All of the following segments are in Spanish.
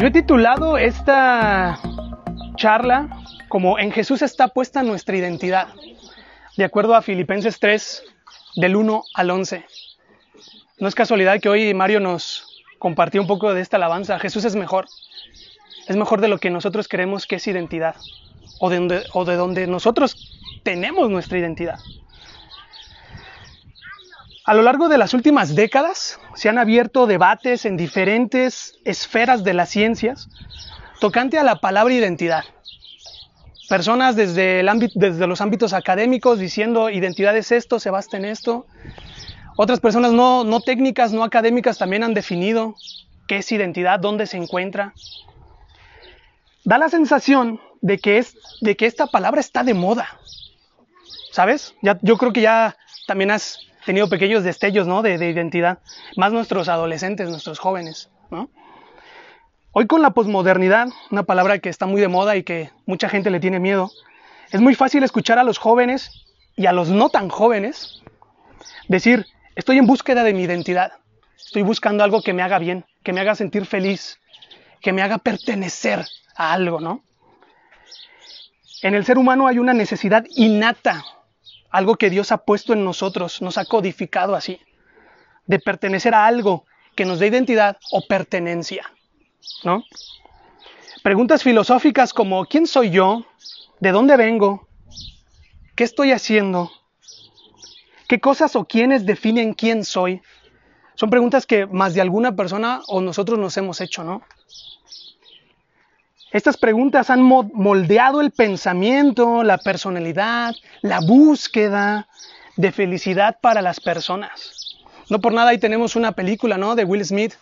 Yo he titulado esta charla como En Jesús está puesta nuestra identidad, de acuerdo a Filipenses 3, del 1 al 11. No es casualidad que hoy Mario nos compartió un poco de esta alabanza. Jesús es mejor. Es mejor de lo que nosotros creemos que es identidad, o de donde, o de donde nosotros tenemos nuestra identidad. A lo largo de las últimas décadas se han abierto debates en diferentes esferas de las ciencias tocante a la palabra identidad. Personas desde, los ámbitos académicos diciendo identidad es esto, se basta en esto. Otras personas no, técnicas, no académicas también han definido qué es identidad, dónde se encuentra. Da la sensación de que, esta palabra está de moda. ¿Sabes? Yo creo que ya también has tenido pequeños destellos ¿no? de, de, identidad, más nuestros adolescentes, nuestros jóvenes. Hoy con la posmodernidad, una palabra que está muy de moda y que mucha gente le tiene miedo, es muy fácil escuchar a los jóvenes y a los no tan jóvenes decir, estoy en búsqueda de mi identidad, estoy buscando algo que me haga bien, que me haga sentir feliz, que me haga pertenecer a algo, ¿no? En el ser humano hay una necesidad innata algo que Dios ha puesto en nosotros, nos ha codificado así, de pertenecer a algo que nos dé identidad o pertenencia, ¿no? Preguntas filosóficas como ¿quién soy yo? ¿De dónde vengo? ¿Qué estoy haciendo? ¿Qué cosas o quiénes definen quién soy? Son preguntas que más de alguna persona o nosotros nos hemos hecho, ¿no? Estas preguntas han moldeado el pensamiento, la personalidad, la búsqueda de felicidad para las personas. No por nada ahí tenemos una película, ¿no? De Will Smith,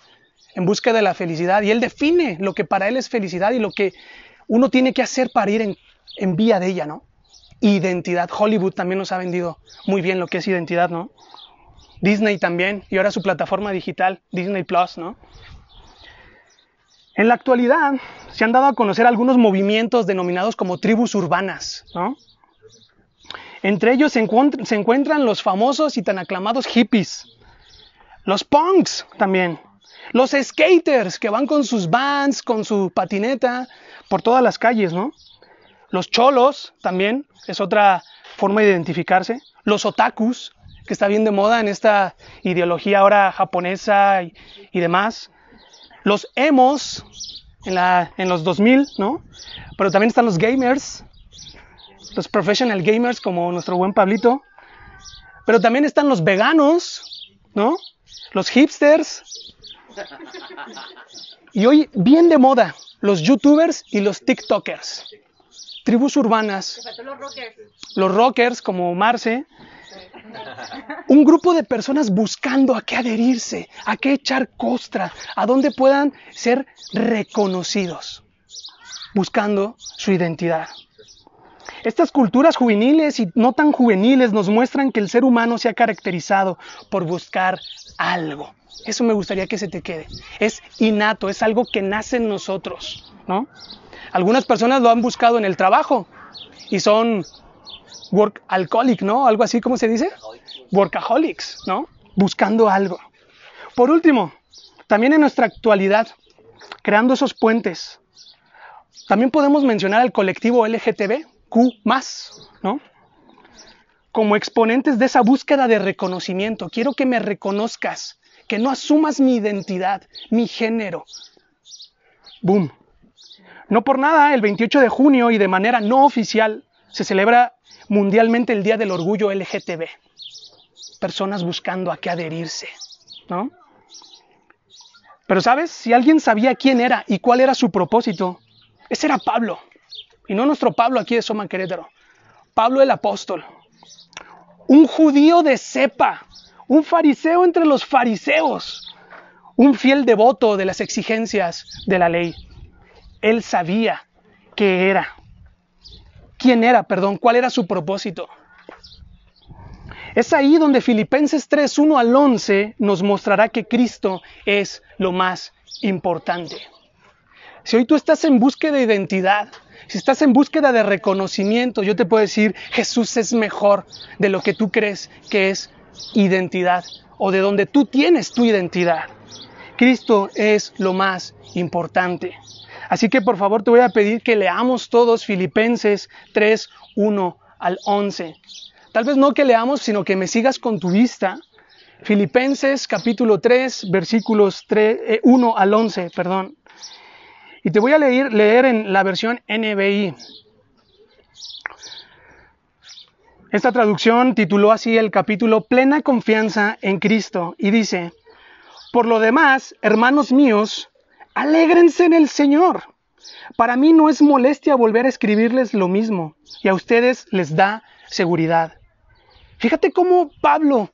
en busca de la felicidad, y él define lo que para él es felicidad y lo que uno tiene que hacer para ir en, en vía de ella, ¿no? Identidad. Hollywood también nos ha vendido muy bien lo que es identidad, ¿no? Disney también, y ahora su plataforma digital, Disney Plus, ¿no? En la actualidad se han dado a conocer algunos movimientos denominados como tribus urbanas. ¿no? Entre ellos se, encuentr se, encuentran los famosos y tan aclamados hippies, los punks también, los skaters que van con sus vans, con su patineta por todas las calles, ¿no? Los cholos también es otra forma de identificarse, los otakus, que está bien de moda en esta ideología ahora japonesa y demás los emos en, en, los 2000, ¿no? Pero también están los gamers, los professional gamers como nuestro buen Pablito. Pero también están los veganos, ¿no? Los hipsters. Y hoy bien de moda, los youtubers y los tiktokers. Tribus urbanas. Los rockers. Los rockers como Marce. Un grupo de personas buscando a qué adherirse, a qué echar costra, a dónde puedan ser reconocidos, buscando su identidad. Estas culturas juveniles y no tan juveniles nos muestran que el ser humano se ha caracterizado por buscar algo. Eso me gustaría que se te quede. Es innato, es algo que nace en nosotros, ¿no? Algunas personas lo han buscado en el trabajo y son work alcoholic, ¿no? Algo así, ¿cómo se dice? Workaholics, ¿no? Buscando algo. Por último, también en nuestra actualidad, creando esos puentes, también podemos mencionar al colectivo LGTBQ, ¿no? Como exponentes de esa búsqueda de reconocimiento. Quiero que me reconozcas, que no asumas mi identidad, mi género. Boom. No por nada, el 28 de junio y de manera no oficial se celebra mundialmente el Día del Orgullo LGTB. Personas buscando a qué adherirse, ¿no? Pero sabes, si alguien sabía quién era y cuál era su propósito, ese era Pablo. Y no nuestro Pablo aquí de Soma Querétaro. Pablo el apóstol. Un judío de cepa. Un fariseo entre los fariseos. Un fiel devoto de las exigencias de la ley. Él sabía qué era quién era, perdón, cuál era su propósito. Es ahí donde Filipenses 3, 1 al 11 nos mostrará que Cristo es lo más importante. Si hoy tú estás en búsqueda de identidad, si estás en búsqueda de reconocimiento, yo te puedo decir, Jesús es mejor de lo que tú crees que es identidad o de donde tú tienes tu identidad. Cristo es lo más importante. Así que por favor te voy a pedir que leamos todos Filipenses 3, 1 al 11. Tal vez no que leamos, sino que me sigas con tu vista. Filipenses capítulo 3, versículos 3, 1 eh, al 11, perdón. Y te voy a leer, leer en la versión NBI. Esta traducción tituló así el capítulo Plena confianza en Cristo y dice, Por lo demás, hermanos míos, alégrense en el Señor. Para mí no es molestia volver a escribirles lo mismo y a ustedes les da seguridad. Fíjate cómo Pablo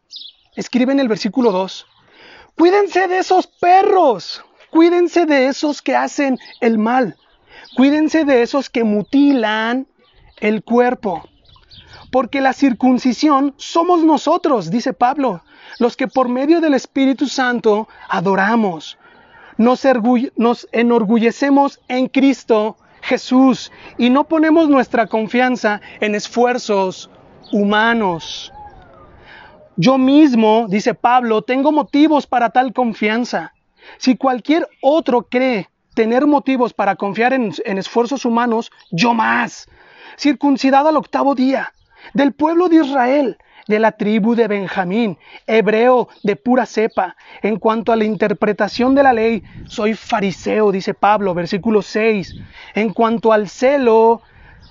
escribe en el versículo 2, cuídense de esos perros, cuídense de esos que hacen el mal, cuídense de esos que mutilan el cuerpo. Porque la circuncisión somos nosotros, dice Pablo, los que por medio del Espíritu Santo adoramos. Nos, nos enorgullecemos en Cristo Jesús y no ponemos nuestra confianza en esfuerzos humanos. Yo mismo, dice Pablo, tengo motivos para tal confianza. Si cualquier otro cree tener motivos para confiar en, esfuerzos humanos, yo más. Circuncidado al octavo día, del pueblo de Israel, de la tribu de Benjamín, hebreo de pura cepa. En cuanto a la interpretación de la ley, soy fariseo, dice Pablo, versículo 6. En cuanto al celo,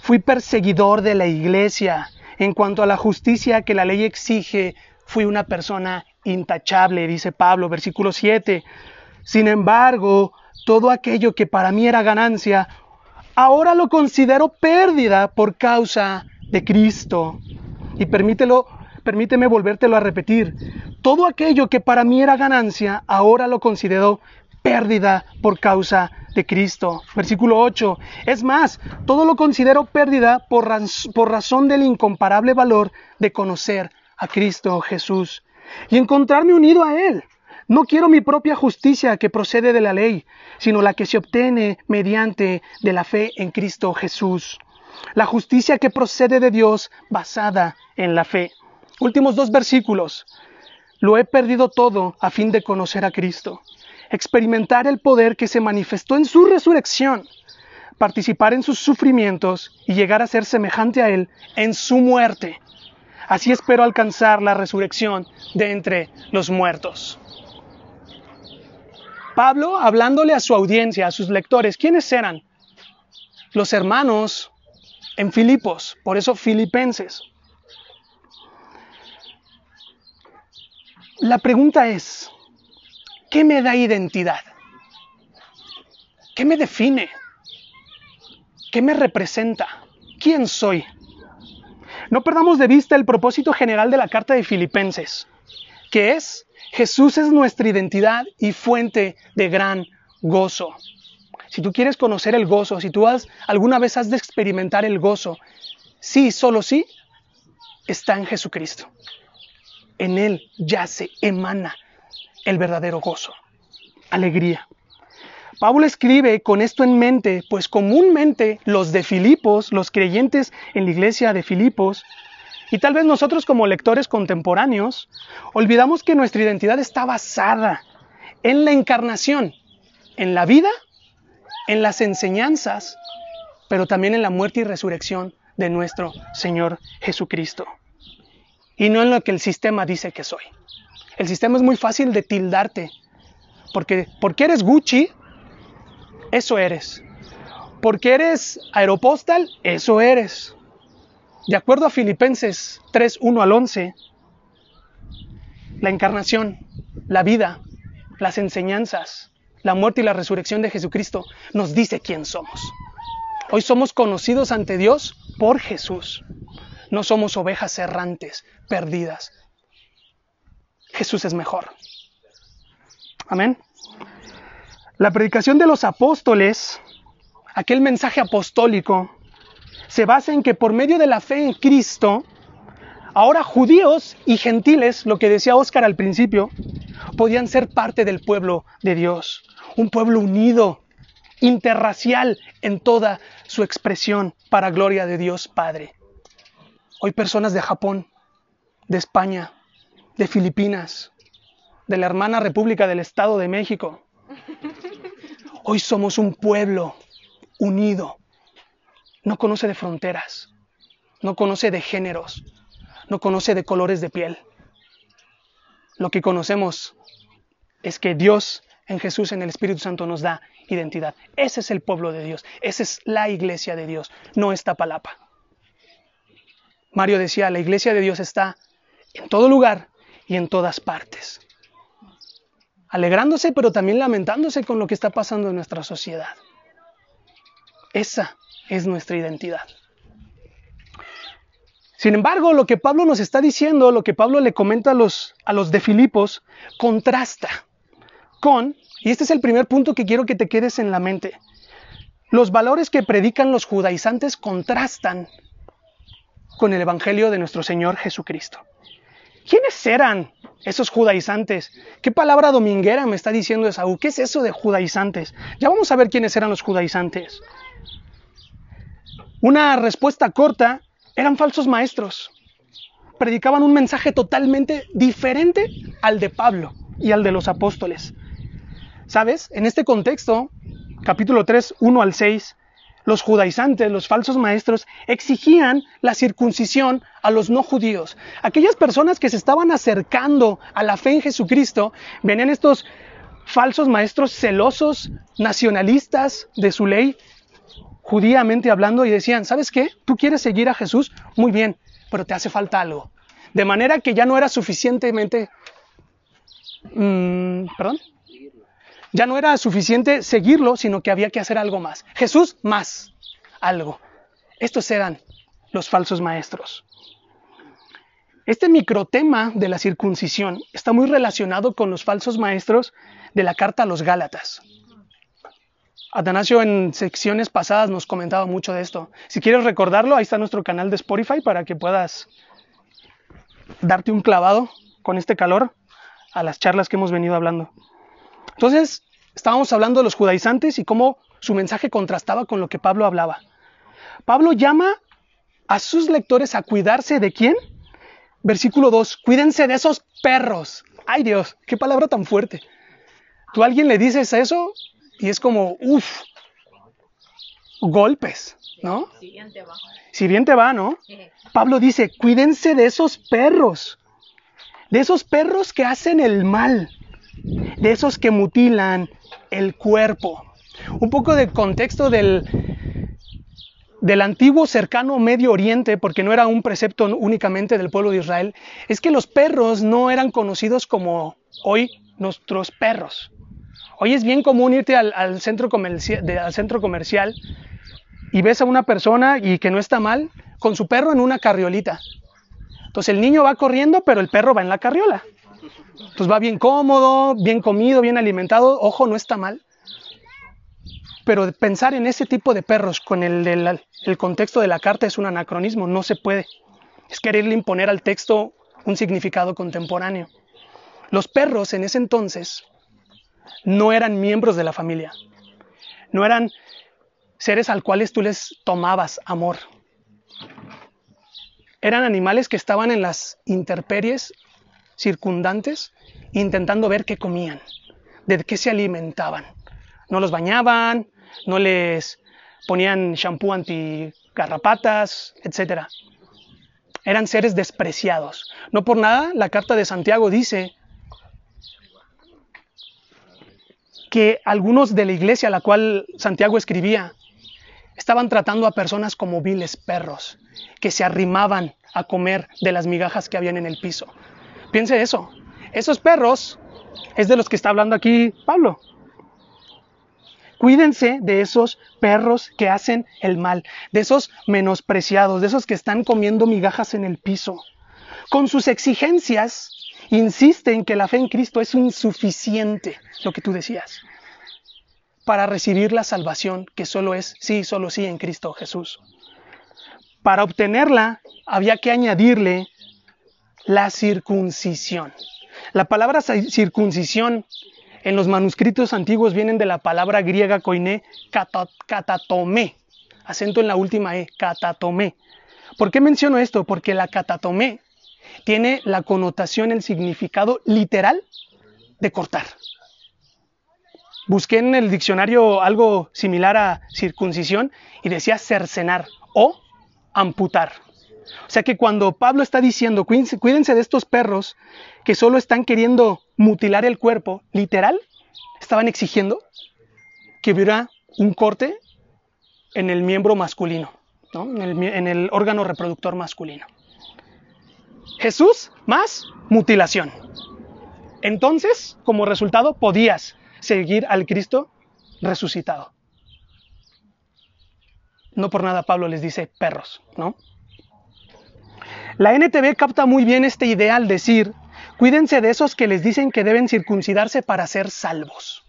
fui perseguidor de la iglesia. En cuanto a la justicia que la ley exige, fui una persona intachable, dice Pablo, versículo 7. Sin embargo, todo aquello que para mí era ganancia, ahora lo considero pérdida por causa de Cristo. Y permíteme volvértelo a repetir. Todo aquello que para mí era ganancia, ahora lo considero pérdida por causa de Cristo. Versículo 8. Es más, todo lo considero pérdida por razón del incomparable valor de conocer a Cristo Jesús y encontrarme unido a Él. No quiero mi propia justicia que procede de la ley, sino la que se obtiene mediante de la fe en Cristo Jesús. La justicia que procede de Dios basada en la fe. Últimos dos versículos. Lo he perdido todo a fin de conocer a Cristo, experimentar el poder que se manifestó en su resurrección, participar en sus sufrimientos y llegar a ser semejante a Él en su muerte Así espero alcanzar la resurrección de entre los muertos. Pablo, hablándole a su audiencia, a sus lectores, ¿quiénes eran? Los hermanos en Filipos, por eso filipenses. La pregunta es, ¿qué me da identidad? ¿Qué me define? ¿Qué me representa? ¿Quién soy? No perdamos de vista el propósito general de la carta de Filipenses, que es Jesús es nuestra identidad y fuente de gran gozo. Si tú quieres conocer el gozo, si tú has, alguna vez has de experimentar el gozo, sí, solo sí, está en Jesucristo. En Él ya se emana el verdadero gozo, alegría. Pablo escribe con esto en mente, pues comúnmente los de Filipos, los creyentes en la iglesia de Filipos, y tal vez nosotros como lectores contemporáneos, olvidamos que nuestra identidad está basada en la encarnación, en la vida, en las enseñanzas, pero también en la muerte y resurrección de nuestro Señor Jesucristo. Y no en lo que el sistema dice que soy. El sistema es muy fácil de tildarte, porque, porque eres Gucci, eso eres. Porque eres aeropostal, eso eres. De acuerdo a Filipenses 3, 1 al 11, la encarnación, la vida, las enseñanzas, la muerte y la resurrección de Jesucristo nos dice quién somos. Hoy somos conocidos ante Dios por Jesús. No somos ovejas errantes, perdidas. Jesús es mejor. Amén. La predicación de los apóstoles, aquel mensaje apostólico, se basa en que por medio de la fe en Cristo, ahora judíos y gentiles, lo que decía Óscar al principio, podían ser parte del pueblo de Dios, un pueblo unido, interracial en toda su expresión para gloria de Dios Padre. Hoy personas de Japón, de España, de Filipinas, de la hermana República del Estado de México, Hoy somos un pueblo unido. No conoce de fronteras, no conoce de géneros, no conoce de colores de piel. Lo que conocemos es que Dios en Jesús, en el Espíritu Santo, nos da identidad. Ese es el pueblo de Dios, esa es la iglesia de Dios, no esta palapa. Mario decía, la iglesia de Dios está en todo lugar y en todas partes. Alegrándose, pero también lamentándose con lo que está pasando en nuestra sociedad. Esa es nuestra identidad. Sin embargo, lo que Pablo nos está diciendo, lo que Pablo le comenta a los, a los de Filipos, contrasta con, y este es el primer punto que quiero que te quedes en la mente, los valores que predican los judaizantes contrastan con el Evangelio de nuestro Señor Jesucristo. ¿Quiénes eran esos judaizantes? ¿Qué palabra dominguera me está diciendo Esaú? ¿Qué es eso de judaizantes? Ya vamos a ver quiénes eran los judaizantes. Una respuesta corta, eran falsos maestros. Predicaban un mensaje totalmente diferente al de Pablo y al de los apóstoles. ¿Sabes? En este contexto, capítulo 3, 1 al 6, los judaizantes, los falsos maestros, exigían la circuncisión a los no judíos. Aquellas personas que se estaban acercando a la fe en Jesucristo, venían estos falsos maestros celosos, nacionalistas de su ley, judíamente hablando, y decían, ¿sabes qué? Tú quieres seguir a Jesús, muy bien, pero te hace falta algo. De manera que ya no era suficientemente... Mm, ¿Perdón? Ya no era suficiente seguirlo, sino que había que hacer algo más. Jesús más algo. Estos eran los falsos maestros. Este microtema de la circuncisión está muy relacionado con los falsos maestros de la carta a los Gálatas. Atanasio en secciones pasadas nos comentaba mucho de esto. Si quieres recordarlo, ahí está nuestro canal de Spotify para que puedas darte un clavado con este calor a las charlas que hemos venido hablando. Entonces, estábamos hablando de los judaizantes y cómo su mensaje contrastaba con lo que Pablo hablaba. Pablo llama a sus lectores a cuidarse de quién? Versículo 2, cuídense de esos perros. Ay Dios, qué palabra tan fuerte. Tú a alguien le dices eso y es como, uff, golpes, ¿no? Si bien te va. Si bien te va, ¿no? Pablo dice, cuídense de esos perros, de esos perros que hacen el mal de esos que mutilan el cuerpo. Un poco de contexto del, del antiguo cercano Medio Oriente, porque no era un precepto únicamente del pueblo de Israel, es que los perros no eran conocidos como hoy nuestros perros. Hoy es bien común irte al, centro, comercial, y ves a una persona y que no está mal con su perro en una carriolita. Entonces el niño va corriendo, pero el perro va en la carriola pues va bien cómodo, bien comido, bien alimentado, ojo, no está mal. Pero pensar en ese tipo de perros con el, el contexto de la carta es un anacronismo, no se puede. Es quererle imponer al texto un significado contemporáneo. Los perros en ese entonces no eran miembros de la familia, no eran seres al cuales tú les tomabas amor. Eran animales que estaban en las interperies circundantes intentando ver qué comían, de qué se alimentaban. No los bañaban, no les ponían shampoo anti-garrapatas, etc. Eran seres despreciados. No por nada la carta de Santiago dice que algunos de la iglesia a la cual Santiago escribía estaban tratando a personas como viles perros, que se arrimaban a comer de las migajas que habían en el piso. Piense eso. Esos perros es de los que está hablando aquí Pablo. Cuídense de esos perros que hacen el mal, de esos menospreciados, de esos que están comiendo migajas en el piso. Con sus exigencias, insisten que la fe en Cristo es insuficiente, lo que tú decías, para recibir la salvación que solo es sí, solo sí en Cristo Jesús. Para obtenerla, había que añadirle la circuncisión. La palabra circuncisión en los manuscritos antiguos vienen de la palabra griega koiné katatomé, acento en la última E, katatomé. ¿Por qué menciono esto? Porque la katatomé tiene la connotación, el significado literal de cortar. busqué en el diccionario algo similar a circuncisión y decía cercenar o amputar. O sea que cuando Pablo está diciendo, cuídense de estos perros que solo están queriendo mutilar el cuerpo, literal, estaban exigiendo que hubiera un corte en el miembro masculino, en, el, en el órgano reproductor masculino. Jesús más mutilación. Entonces, como resultado, podías seguir al Cristo resucitado. No por nada Pablo les dice perros, ¿no? La NTV capta muy bien este idea al decir, cuídense de esos que les dicen que deben circuncidarse para ser salvos.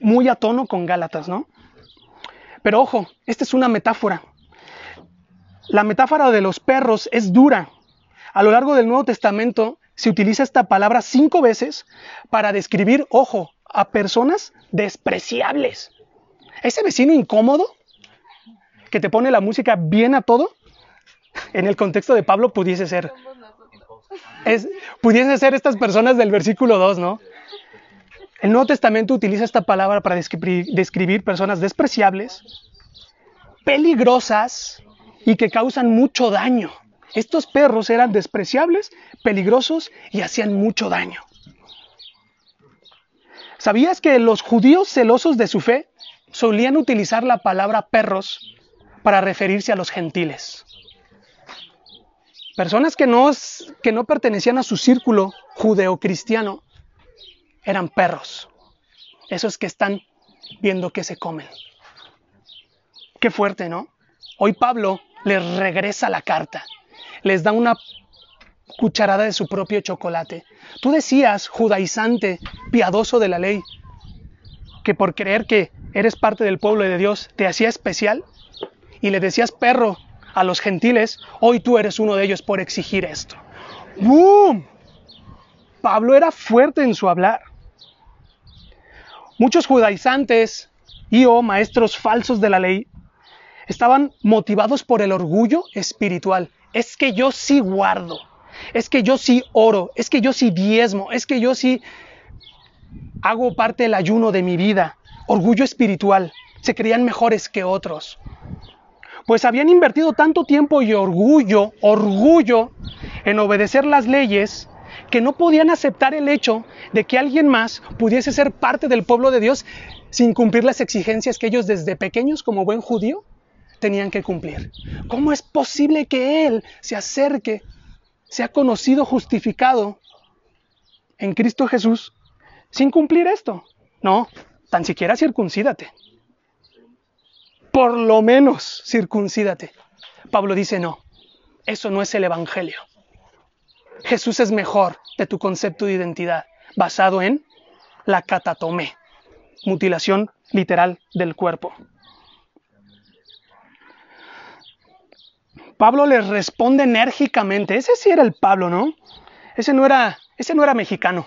Muy a tono con Gálatas, ¿no? Pero ojo, esta es una metáfora. La metáfora de los perros es dura. A lo largo del Nuevo Testamento se utiliza esta palabra cinco veces para describir, ojo, a personas despreciables. Ese vecino incómodo que te pone la música bien a todo, en el contexto de Pablo pudiese ser. Es, pudiese ser estas personas del versículo 2, ¿no? El Nuevo Testamento utiliza esta palabra para describir personas despreciables, peligrosas y que causan mucho daño. Estos perros eran despreciables, peligrosos y hacían mucho daño. ¿Sabías que los judíos celosos de su fe solían utilizar la palabra perros para referirse a los gentiles? Personas que no, que no pertenecían a su círculo judeocristiano eran perros. Esos que están viendo que se comen. Qué fuerte, ¿no? Hoy Pablo les regresa la carta. Les da una cucharada de su propio chocolate. Tú decías, judaizante, piadoso de la ley, que por creer que eres parte del pueblo de Dios te hacía especial y le decías perro a los gentiles, hoy tú eres uno de ellos por exigir esto. ¡Boom! Pablo era fuerte en su hablar. Muchos judaizantes y o maestros falsos de la ley estaban motivados por el orgullo espiritual. Es que yo sí guardo, es que yo sí oro, es que yo sí diezmo, es que yo sí hago parte del ayuno de mi vida. Orgullo espiritual. Se creían mejores que otros pues habían invertido tanto tiempo y orgullo, orgullo, en obedecer las leyes, que no podían aceptar el hecho de que alguien más pudiese ser parte del pueblo de Dios sin cumplir las exigencias que ellos desde pequeños, como buen judío, tenían que cumplir. ¿Cómo es posible que Él se acerque, sea conocido, justificado en Cristo Jesús, sin cumplir esto? No, tan siquiera circuncídate por lo menos circuncídate. Pablo dice, no, eso no es el Evangelio. Jesús es mejor de tu concepto de identidad, basado en la catatomé, mutilación literal del cuerpo. Pablo les responde enérgicamente. Ese sí era el Pablo, ¿no? Ese no era, ese no era mexicano.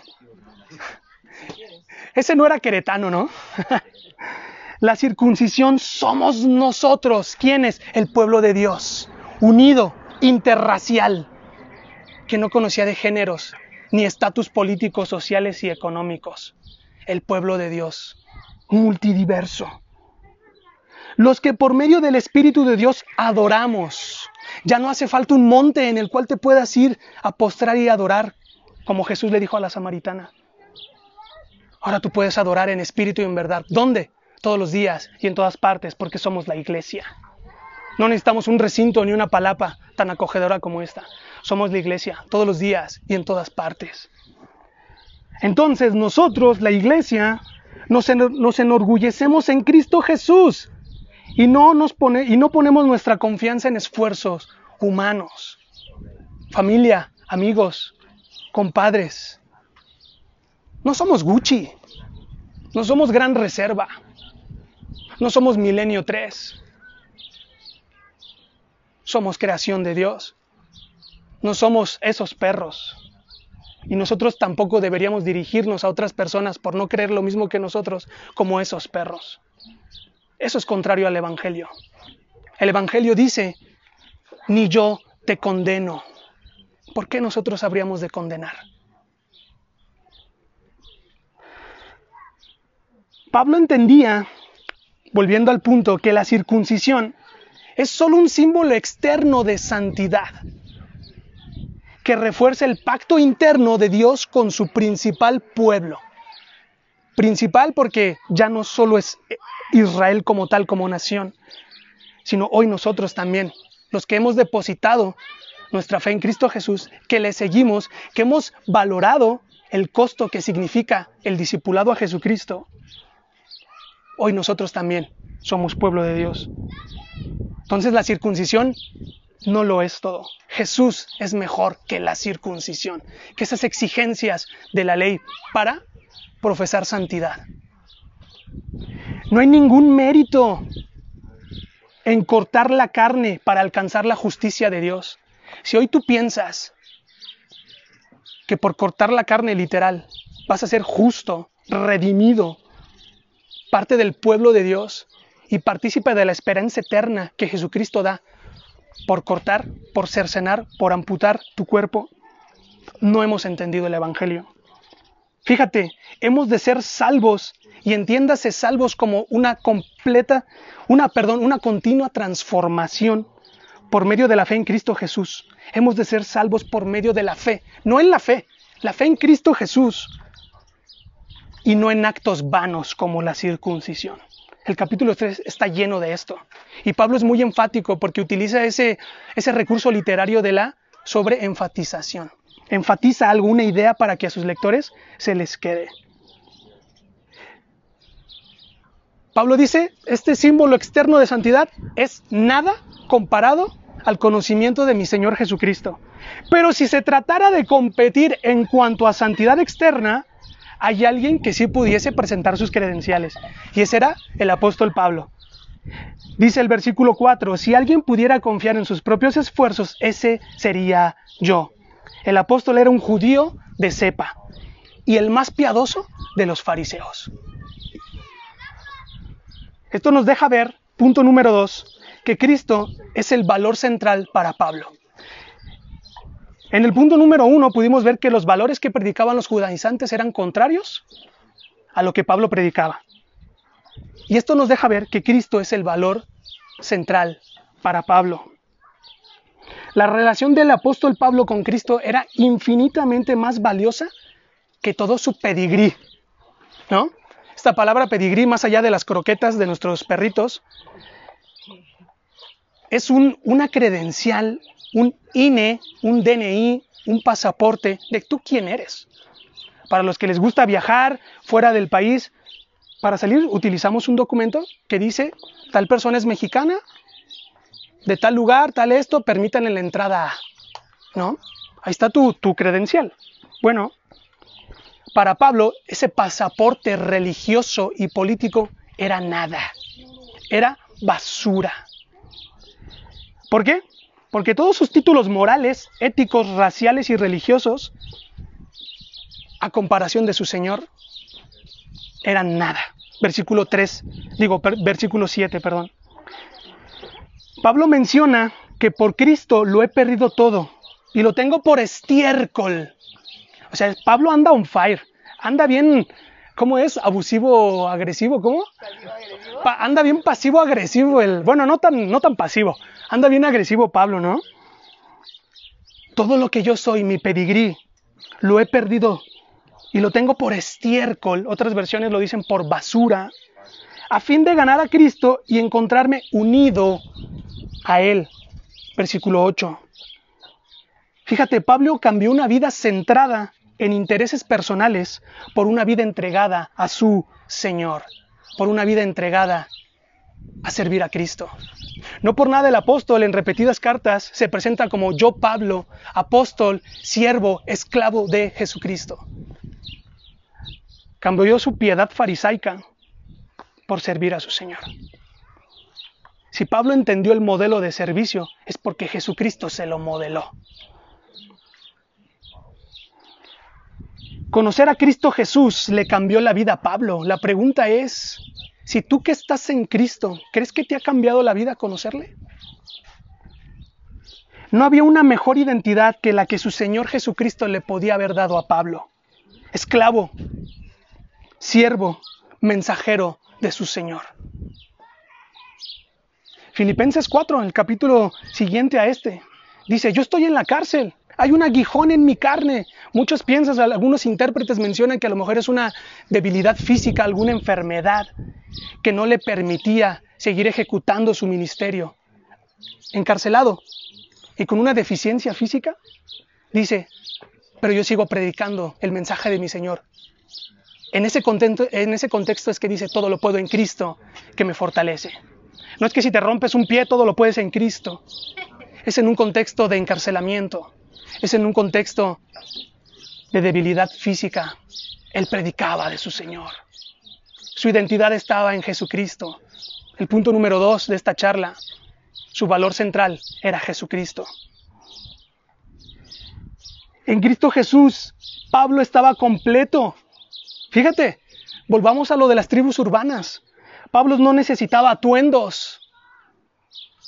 Ese no era queretano, ¿no? La circuncisión somos nosotros. ¿Quiénes? El pueblo de Dios, unido, interracial, que no conocía de géneros ni estatus políticos, sociales y económicos. El pueblo de Dios, multidiverso. Los que por medio del Espíritu de Dios adoramos. Ya no hace falta un monte en el cual te puedas ir a postrar y adorar, como Jesús le dijo a la samaritana. Ahora tú puedes adorar en espíritu y en verdad. ¿Dónde? todos los días y en todas partes porque somos la iglesia. No necesitamos un recinto ni una palapa tan acogedora como esta. Somos la iglesia todos los días y en todas partes. Entonces nosotros, la iglesia, nos, enorgullecemos en Cristo Jesús y no, nos pone, y no ponemos nuestra confianza en esfuerzos humanos. Familia, amigos, compadres. No somos Gucci, no somos gran reserva. No somos milenio 3. Somos creación de Dios. No somos esos perros. Y nosotros tampoco deberíamos dirigirnos a otras personas por no creer lo mismo que nosotros como esos perros. Eso es contrario al Evangelio. El Evangelio dice, ni yo te condeno. ¿Por qué nosotros habríamos de condenar? Pablo entendía, volviendo al punto, que la circuncisión es solo un símbolo externo de santidad, que refuerza el pacto interno de Dios con su principal pueblo. Principal porque ya no solo es Israel como tal, como nación, sino hoy nosotros también, los que hemos depositado nuestra fe en Cristo Jesús, que le seguimos, que hemos valorado el costo que significa el discipulado a Jesucristo, hoy nosotros también somos pueblo de Dios. Entonces la circuncisión no lo es todo. Jesús es mejor que la circuncisión, que esas exigencias de la ley para profesar santidad. No hay ningún mérito en cortar la carne para alcanzar la justicia de Dios. Si hoy tú piensas que por cortar la carne literal vas a ser justo, redimido, parte del pueblo de Dios y partícipe de la esperanza eterna que Jesucristo da, por cortar, por cercenar, por amputar tu cuerpo, no hemos entendido el Evangelio. Fíjate, hemos de ser salvos y entiéndase salvos como una completa, una, perdón, una continua transformación por medio de la fe en Cristo Jesús. Hemos de ser salvos por medio de la fe, no en la fe, la fe en Cristo Jesús y no en actos vanos como la circuncisión. El capítulo 3 está lleno de esto. Y Pablo es muy enfático porque utiliza ese, ese recurso literario de la sobreenfatización. Enfatiza alguna idea para que a sus lectores se les quede. Pablo dice, este símbolo externo de santidad es nada comparado al conocimiento de mi Señor Jesucristo. Pero si se tratara de competir en cuanto a santidad externa, hay alguien que sí pudiese presentar sus credenciales. Y ese era el apóstol Pablo. Dice el versículo 4, si alguien pudiera confiar en sus propios esfuerzos, ese sería yo. El apóstol era un judío de cepa y el más piadoso de los fariseos. Esto nos deja ver, punto número 2, que Cristo es el valor central para Pablo. En el punto número uno pudimos ver que los valores que predicaban los judaizantes eran contrarios a lo que Pablo predicaba. Y esto nos deja ver que Cristo es el valor central para Pablo. La relación del apóstol Pablo con Cristo era infinitamente más valiosa que todo su pedigrí. ¿No? Esta palabra pedigrí, más allá de las croquetas de nuestros perritos, es una credencial, un INE, un DNI, un pasaporte de tú quién eres. Para los que les gusta viajar fuera del país, para salir utilizamos un documento que dice tal persona es mexicana, de tal lugar, tal esto, permítanle la entrada ¿No? Ahí está tu, tu credencial. Bueno, para Pablo ese pasaporte religioso y político era nada, era basura. ¿Por qué? Porque todos sus títulos morales, éticos, raciales y religiosos, a comparación de su Señor, eran nada. Versículo 3, digo, versículo 7, perdón. Pablo menciona que por Cristo lo he perdido todo y lo tengo por estiércol. O sea, Pablo anda on fire, anda bien, ¿cómo es? Abusivo, agresivo, ¿cómo? anda bien pasivo agresivo el, bueno, no tan no tan pasivo, Anda bien agresivo Pablo, ¿no? Todo lo que yo soy, mi pedigrí, lo he perdido y lo tengo por estiércol, otras versiones lo dicen por basura, a fin de ganar a Cristo y encontrarme unido a Él. Versículo 8. Fíjate, Pablo cambió una vida centrada en intereses personales por una vida entregada a su Señor, por una vida entregada a servir a Cristo. No por nada el apóstol en repetidas cartas se presenta como yo Pablo, apóstol, siervo, esclavo de Jesucristo. Cambió su piedad farisaica por servir a su Señor. Si Pablo entendió el modelo de servicio es porque Jesucristo se lo modeló. Conocer a Cristo Jesús le cambió la vida a Pablo. La pregunta es, si tú que estás en Cristo, ¿crees que te ha cambiado la vida conocerle? No había una mejor identidad que la que su Señor Jesucristo le podía haber dado a Pablo. Esclavo, siervo, mensajero de su Señor. Filipenses 4, el capítulo siguiente a este, dice, yo estoy en la cárcel, hay un aguijón en mi carne. Muchos piensan, algunos intérpretes mencionan que a lo mejor es una debilidad física, alguna enfermedad que no le permitía seguir ejecutando su ministerio. Encarcelado y con una deficiencia física, dice, pero yo sigo predicando el mensaje de mi Señor. En ese, contexto, en ese contexto es que dice, todo lo puedo en Cristo que me fortalece. No es que si te rompes un pie, todo lo puedes en Cristo. Es en un contexto de encarcelamiento. Es en un contexto de debilidad física. Él predicaba de su Señor. Su identidad estaba en Jesucristo. El punto número dos de esta charla, su valor central era Jesucristo. En Cristo Jesús, Pablo estaba completo. Fíjate, volvamos a lo de las tribus urbanas. Pablo no necesitaba atuendos,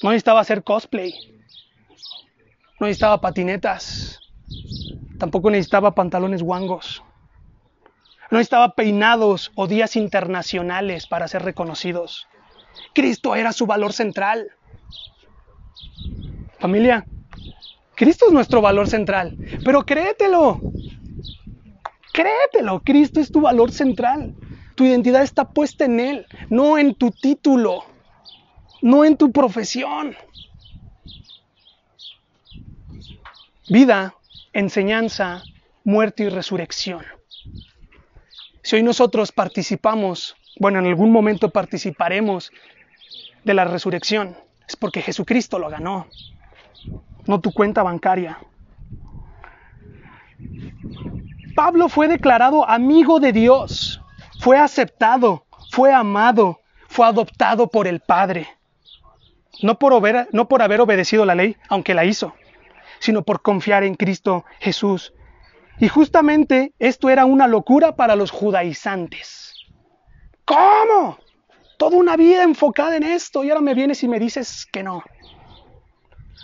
no necesitaba hacer cosplay, no necesitaba patinetas, tampoco necesitaba pantalones guangos, no necesitaba peinados o días internacionales para ser reconocidos. Cristo era su valor central. Familia, Cristo es nuestro valor central, pero créetelo, créetelo, Cristo es tu valor central. Tu identidad está puesta en Él, no en tu título, no en tu profesión. Vida, enseñanza, muerte y resurrección. Si hoy nosotros participamos, bueno, en algún momento participaremos de la resurrección, es porque Jesucristo lo ganó, no tu cuenta bancaria. Pablo fue declarado amigo de Dios fue aceptado, fue amado, fue adoptado por el Padre. No por, no por haber obedecido la ley, aunque la hizo, sino por confiar en Cristo Jesús. Y justamente esto era una locura para los judaizantes. ¿Cómo? Toda una vida enfocada en esto y ahora me vienes y me dices que no.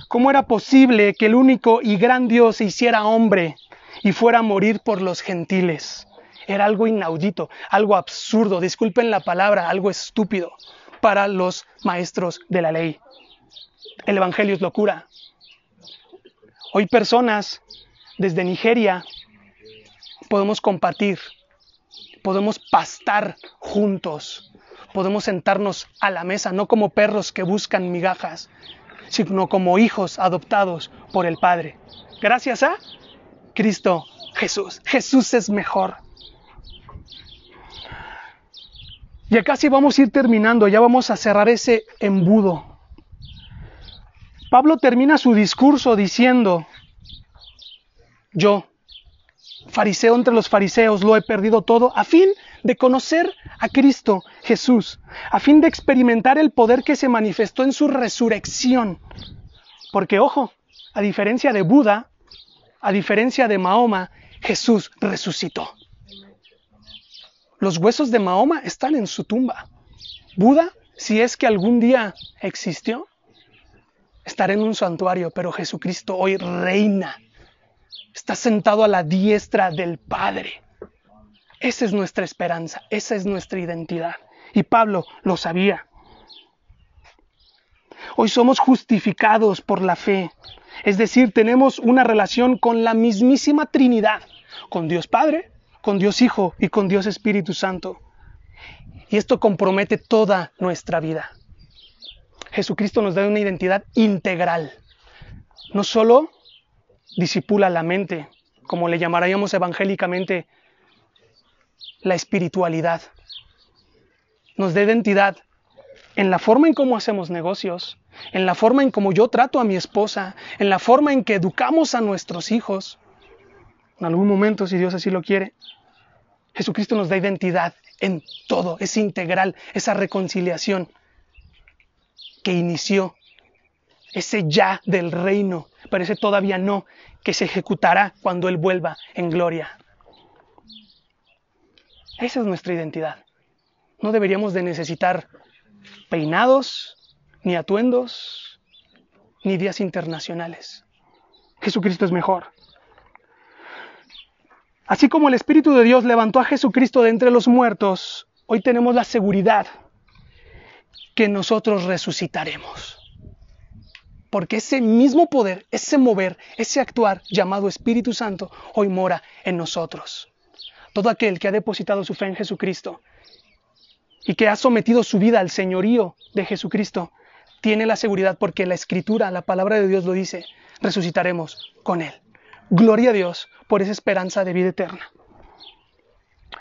¿Cómo era posible que el único y gran Dios se hiciera hombre y fuera a morir por los gentiles? Era algo inaudito, algo absurdo, disculpen la palabra, algo estúpido para los maestros de la ley. El Evangelio es locura. Hoy personas desde Nigeria podemos compartir, podemos pastar juntos, podemos sentarnos a la mesa, no como perros que buscan migajas, sino como hijos adoptados por el Padre. Gracias a Cristo Jesús. Jesús es mejor. Ya casi vamos a ir terminando, ya vamos a cerrar ese embudo. Pablo termina su discurso diciendo, yo, fariseo entre los fariseos, lo he perdido todo a fin de conocer a Cristo Jesús, a fin de experimentar el poder que se manifestó en su resurrección. Porque, ojo, a diferencia de Buda, a diferencia de Mahoma, Jesús resucitó. Los huesos de Mahoma están en su tumba. Buda, si es que algún día existió, estará en un santuario, pero Jesucristo hoy reina. Está sentado a la diestra del Padre. Esa es nuestra esperanza, esa es nuestra identidad. Y Pablo lo sabía. Hoy somos justificados por la fe, es decir, tenemos una relación con la mismísima Trinidad, con Dios Padre, con Dios Hijo y con Dios Espíritu Santo. Y esto compromete toda nuestra vida. Jesucristo nos da una identidad integral. No solo disipula la mente, como le llamaríamos evangélicamente la espiritualidad. Nos da identidad en la forma en cómo hacemos negocios, en la forma en cómo yo trato a mi esposa, en la forma en que educamos a nuestros hijos, en algún momento, si Dios así lo quiere. Jesucristo nos da identidad en todo, es integral, esa reconciliación que inició, ese ya del reino, pero ese todavía no, que se ejecutará cuando Él vuelva en gloria. Esa es nuestra identidad. No deberíamos de necesitar peinados, ni atuendos, ni días internacionales. Jesucristo es mejor. Así como el Espíritu de Dios levantó a Jesucristo de entre los muertos, hoy tenemos la seguridad que nosotros resucitaremos. Porque ese mismo poder, ese mover, ese actuar llamado Espíritu Santo, hoy mora en nosotros. Todo aquel que ha depositado su fe en Jesucristo y que ha sometido su vida al señorío de Jesucristo, tiene la seguridad porque la escritura, la palabra de Dios lo dice, resucitaremos con Él. Gloria a Dios por esa esperanza de vida eterna.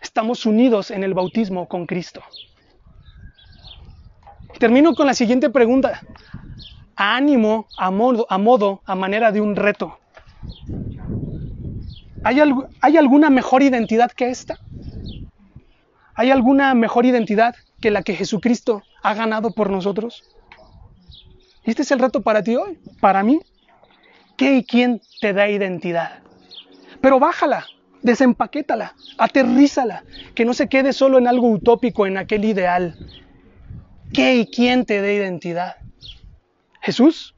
Estamos unidos en el bautismo con Cristo. Termino con la siguiente pregunta. ánimo, a modo, a modo, a manera de un reto. ¿Hay, ¿Hay alguna mejor identidad que esta? ¿Hay alguna mejor identidad que la que Jesucristo ha ganado por nosotros? Este es el reto para ti hoy, para mí. ¿Qué y quién te da identidad? Pero bájala, desempaquétala, aterrízala, que no se quede solo en algo utópico, en aquel ideal. ¿Qué y quién te da identidad? Jesús,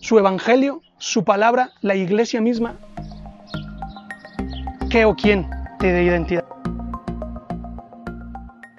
su evangelio, su palabra, la iglesia misma. ¿Qué o quién te da identidad?